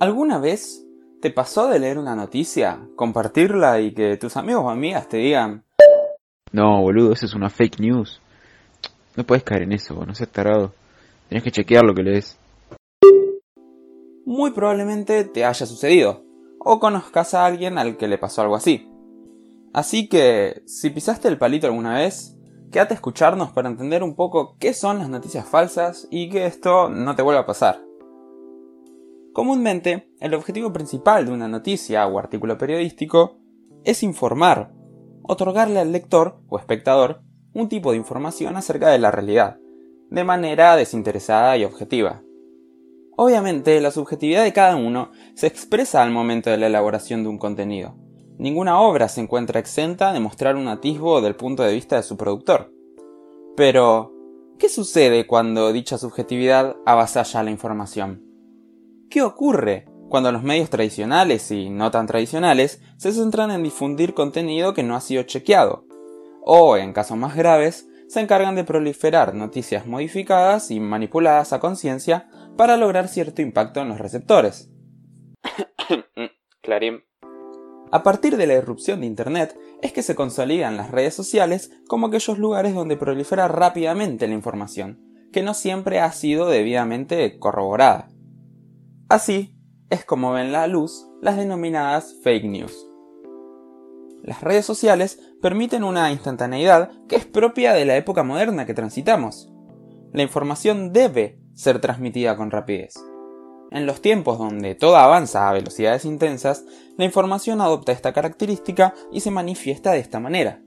¿Alguna vez te pasó de leer una noticia, compartirla y que tus amigos o amigas te digan No, boludo, eso es una fake news. No puedes caer en eso, no seas tarado. Tienes que chequear lo que lees. Muy probablemente te haya sucedido, o conozcas a alguien al que le pasó algo así. Así que, si pisaste el palito alguna vez, quédate a escucharnos para entender un poco qué son las noticias falsas y que esto no te vuelva a pasar. Comúnmente, el objetivo principal de una noticia o artículo periodístico es informar, otorgarle al lector o espectador un tipo de información acerca de la realidad, de manera desinteresada y objetiva. Obviamente, la subjetividad de cada uno se expresa al momento de la elaboración de un contenido. Ninguna obra se encuentra exenta de mostrar un atisbo del punto de vista de su productor. Pero, ¿qué sucede cuando dicha subjetividad avasalla la información? ¿Qué ocurre cuando los medios tradicionales y no tan tradicionales se centran en difundir contenido que no ha sido chequeado? O, en casos más graves, se encargan de proliferar noticias modificadas y manipuladas a conciencia para lograr cierto impacto en los receptores. Clarín. A partir de la irrupción de Internet es que se consolidan las redes sociales como aquellos lugares donde prolifera rápidamente la información, que no siempre ha sido debidamente corroborada. Así es como ven la luz las denominadas fake news. Las redes sociales permiten una instantaneidad que es propia de la época moderna que transitamos. La información debe ser transmitida con rapidez. En los tiempos donde todo avanza a velocidades intensas, la información adopta esta característica y se manifiesta de esta manera.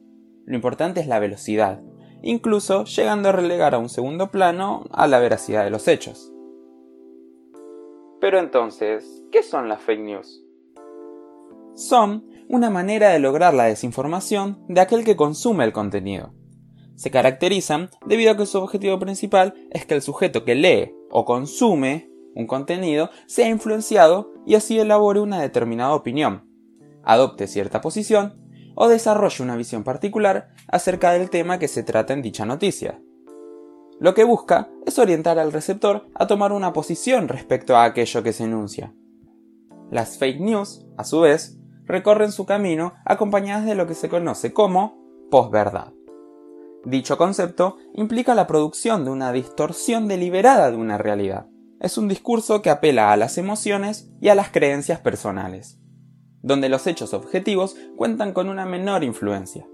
Lo importante es la velocidad, incluso llegando a relegar a un segundo plano a la veracidad de los hechos. Pero entonces, ¿qué son las fake news? Son una manera de lograr la desinformación de aquel que consume el contenido. Se caracterizan debido a que su objetivo principal es que el sujeto que lee o consume un contenido sea influenciado y así elabore una determinada opinión, adopte cierta posición o desarrolle una visión particular acerca del tema que se trata en dicha noticia. Lo que busca es orientar al receptor a tomar una posición respecto a aquello que se enuncia. Las fake news, a su vez, recorren su camino acompañadas de lo que se conoce como posverdad. Dicho concepto implica la producción de una distorsión deliberada de una realidad. Es un discurso que apela a las emociones y a las creencias personales, donde los hechos objetivos cuentan con una menor influencia,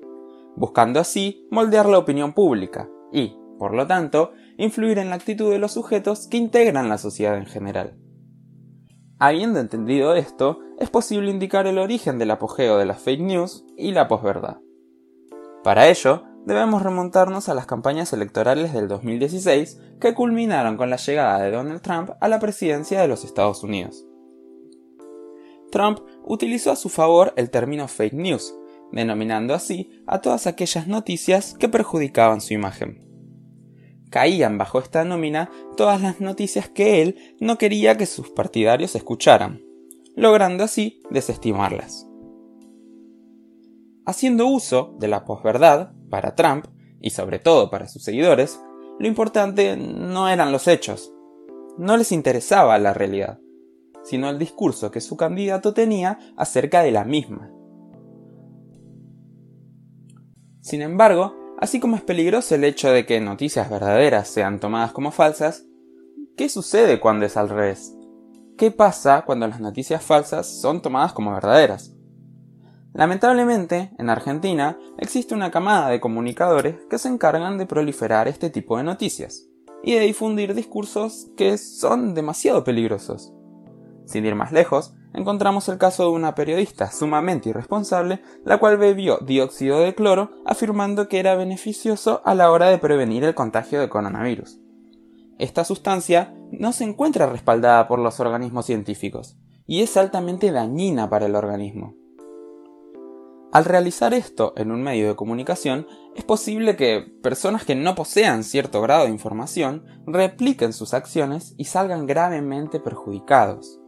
buscando así moldear la opinión pública y, por lo tanto, influir en la actitud de los sujetos que integran la sociedad en general. Habiendo entendido esto, es posible indicar el origen del apogeo de las fake news y la posverdad. Para ello, debemos remontarnos a las campañas electorales del 2016 que culminaron con la llegada de Donald Trump a la presidencia de los Estados Unidos. Trump utilizó a su favor el término fake news, denominando así a todas aquellas noticias que perjudicaban su imagen caían bajo esta nómina todas las noticias que él no quería que sus partidarios escucharan, logrando así desestimarlas. Haciendo uso de la posverdad, para Trump, y sobre todo para sus seguidores, lo importante no eran los hechos, no les interesaba la realidad, sino el discurso que su candidato tenía acerca de la misma. Sin embargo, Así como es peligroso el hecho de que noticias verdaderas sean tomadas como falsas, ¿qué sucede cuando es al revés? ¿Qué pasa cuando las noticias falsas son tomadas como verdaderas? Lamentablemente, en Argentina existe una camada de comunicadores que se encargan de proliferar este tipo de noticias y de difundir discursos que son demasiado peligrosos. Sin ir más lejos, encontramos el caso de una periodista sumamente irresponsable, la cual bebió dióxido de cloro afirmando que era beneficioso a la hora de prevenir el contagio de coronavirus. Esta sustancia no se encuentra respaldada por los organismos científicos y es altamente dañina para el organismo. Al realizar esto en un medio de comunicación, es posible que personas que no posean cierto grado de información repliquen sus acciones y salgan gravemente perjudicados.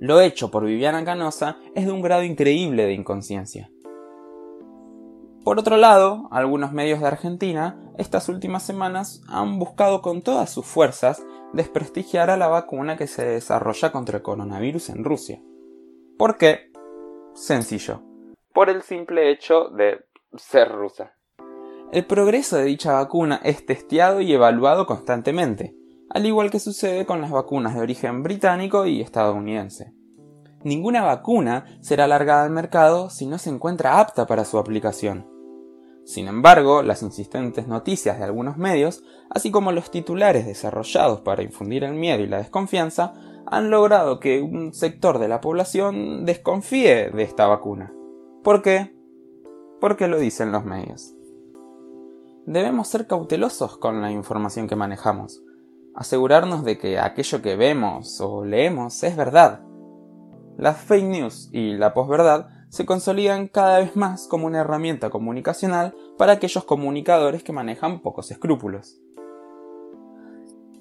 Lo hecho por Viviana Canosa es de un grado increíble de inconsciencia. Por otro lado, algunos medios de Argentina estas últimas semanas han buscado con todas sus fuerzas desprestigiar a la vacuna que se desarrolla contra el coronavirus en Rusia. ¿Por qué? Sencillo. Por el simple hecho de ser rusa. El progreso de dicha vacuna es testeado y evaluado constantemente, al igual que sucede con las vacunas de origen británico y estadounidense. Ninguna vacuna será alargada al mercado si no se encuentra apta para su aplicación. Sin embargo, las insistentes noticias de algunos medios, así como los titulares desarrollados para infundir el miedo y la desconfianza, han logrado que un sector de la población desconfíe de esta vacuna. ¿Por qué? Porque lo dicen los medios. Debemos ser cautelosos con la información que manejamos, asegurarnos de que aquello que vemos o leemos es verdad. Las fake news y la posverdad se consolidan cada vez más como una herramienta comunicacional para aquellos comunicadores que manejan pocos escrúpulos.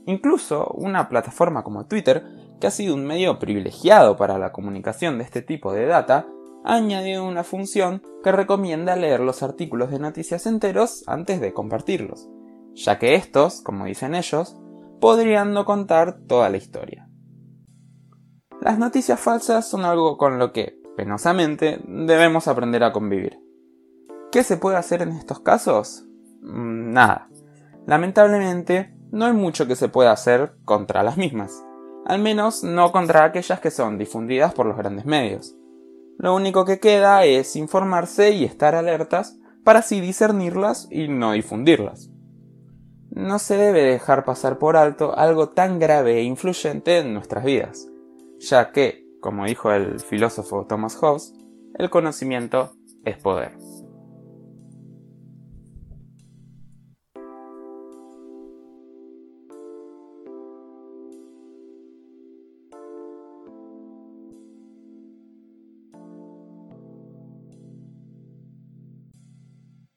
Incluso una plataforma como Twitter, que ha sido un medio privilegiado para la comunicación de este tipo de data, ha añadido una función que recomienda leer los artículos de noticias enteros antes de compartirlos, ya que estos, como dicen ellos, podrían no contar toda la historia. Las noticias falsas son algo con lo que, penosamente, debemos aprender a convivir. ¿Qué se puede hacer en estos casos? Mm, nada. Lamentablemente, no hay mucho que se pueda hacer contra las mismas. Al menos no contra aquellas que son difundidas por los grandes medios. Lo único que queda es informarse y estar alertas para así discernirlas y no difundirlas. No se debe dejar pasar por alto algo tan grave e influyente en nuestras vidas, ya que como dijo el filósofo Thomas Hobbes, el conocimiento es poder.